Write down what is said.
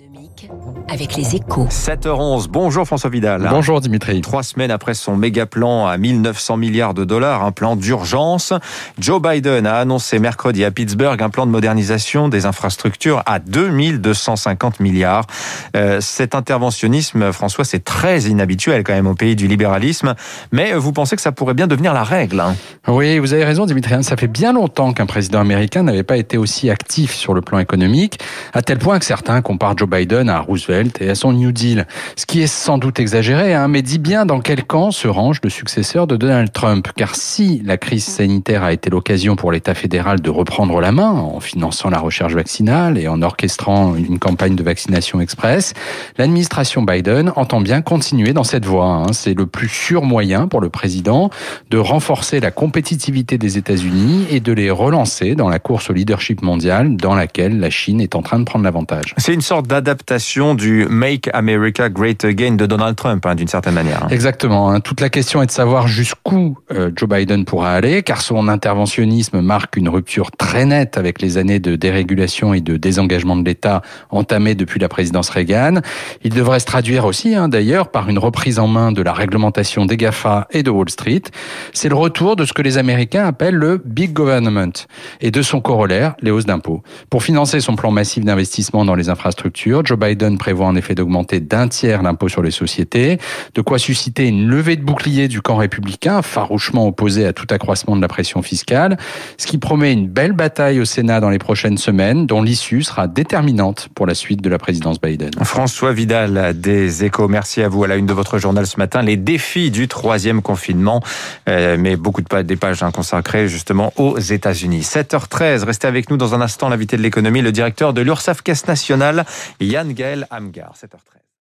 économique avec les échos. 7h11, bonjour François Vidal. Bonjour Dimitri. Trois semaines après son méga plan à 1900 milliards de dollars, un plan d'urgence, Joe Biden a annoncé mercredi à Pittsburgh un plan de modernisation des infrastructures à 2250 milliards. Euh, cet interventionnisme, François, c'est très inhabituel quand même au pays du libéralisme, mais vous pensez que ça pourrait bien devenir la règle hein? Oui, vous avez raison Dimitri, ça fait bien longtemps qu'un président américain n'avait pas été aussi actif sur le plan économique, à tel point que certains comparent Joe Biden à Roosevelt et à son New Deal. Ce qui est sans doute exagéré, hein, mais dit bien dans quel camp se range le successeur de Donald Trump. Car si la crise sanitaire a été l'occasion pour l'État fédéral de reprendre la main en finançant la recherche vaccinale et en orchestrant une campagne de vaccination express, l'administration Biden entend bien continuer dans cette voie. Hein. C'est le plus sûr moyen pour le président de renforcer la compétitivité des États-Unis et de les relancer dans la course au leadership mondial dans laquelle la Chine est en train de prendre l'avantage. C'est une sorte d'adaptation du Make America Great Again de Donald Trump, hein, d'une certaine manière. Exactement. Hein. Toute la question est de savoir jusqu'où euh, Joe Biden pourra aller, car son interventionnisme marque une rupture très nette avec les années de dérégulation et de désengagement de l'État entamées depuis la présidence Reagan. Il devrait se traduire aussi, hein, d'ailleurs, par une reprise en main de la réglementation des GAFA et de Wall Street. C'est le retour de ce que les Américains appellent le Big Government et de son corollaire, les hausses d'impôts. Pour financer son plan massif d'investissement dans les infrastructures, Joe Biden prévoit en effet d'augmenter d'un tiers l'impôt sur les sociétés, de quoi susciter une levée de bouclier du camp républicain, farouchement opposé à tout accroissement de la pression fiscale, ce qui promet une belle bataille au Sénat dans les prochaines semaines, dont l'issue sera déterminante pour la suite de la présidence Biden. François Vidal des Échos, merci à vous à la une de votre journal ce matin. Les défis du troisième confinement, euh, mais beaucoup de des pages hein, consacrées justement aux États-Unis. 7h13, restez avec nous dans un instant l'invité de l'économie, le directeur de l'URSSAF Caisse nationale, Yann Gaël Amgar. 7h13.